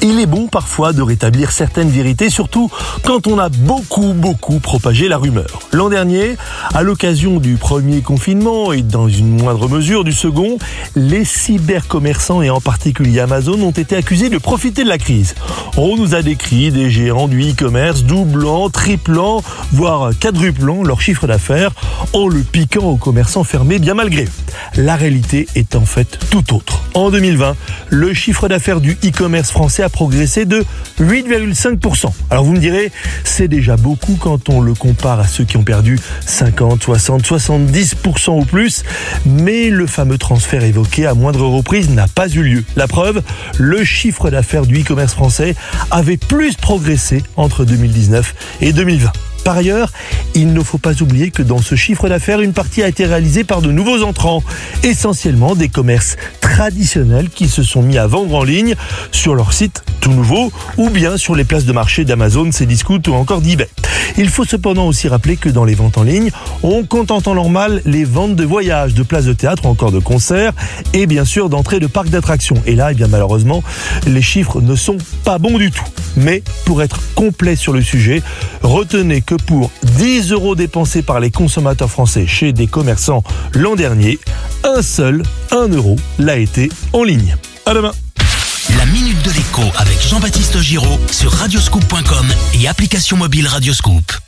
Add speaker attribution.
Speaker 1: Il est bon parfois de rétablir certaines vérités, surtout quand on a beaucoup, beaucoup propagé la rumeur. L'an dernier, à l'occasion du premier confinement et dans une moindre mesure du second, les cybercommerçants et en particulier Amazon ont été accusés de profiter de la crise. On nous a décrit des géants du e-commerce doublant, triplant, voire quadruplant leur chiffre d'affaires en le piquant aux commerçants fermés bien malgré. La réalité est en fait tout autre. En 2020, le chiffre d'affaires du e-commerce français a progressé de 8,5%. Alors vous me direz, c'est déjà beaucoup quand on le compare à ceux qui ont perdu 50, 60, 70% ou plus, mais le fameux transfert évoqué à moindre reprise n'a pas eu lieu. La preuve, le chiffre d'affaires du e-commerce français avait plus progressé entre 2019 et 2020. Par ailleurs, il ne faut pas oublier que dans ce chiffre d'affaires, une partie a été réalisée par de nouveaux entrants, essentiellement des commerces traditionnels qui se sont mis à vendre en ligne sur leur site tout nouveau ou bien sur les places de marché d'Amazon, Cdiscount ou encore d'eBay. Il faut cependant aussi rappeler que dans les ventes en ligne, on compte en temps normal les ventes de voyages, de places de théâtre ou encore de concerts et bien sûr d'entrées de parcs d'attractions. Et là, eh bien malheureusement, les chiffres ne sont pas bons du tout. Mais pour être complet sur le sujet, retenez que pour 10 euros dépensés par les consommateurs français chez des commerçants l'an dernier, un seul 1 euro l'a été en ligne. À demain.
Speaker 2: La minute de l'écho avec Jean-Baptiste Giraud sur radioscoop.com et application mobile Radioscoop.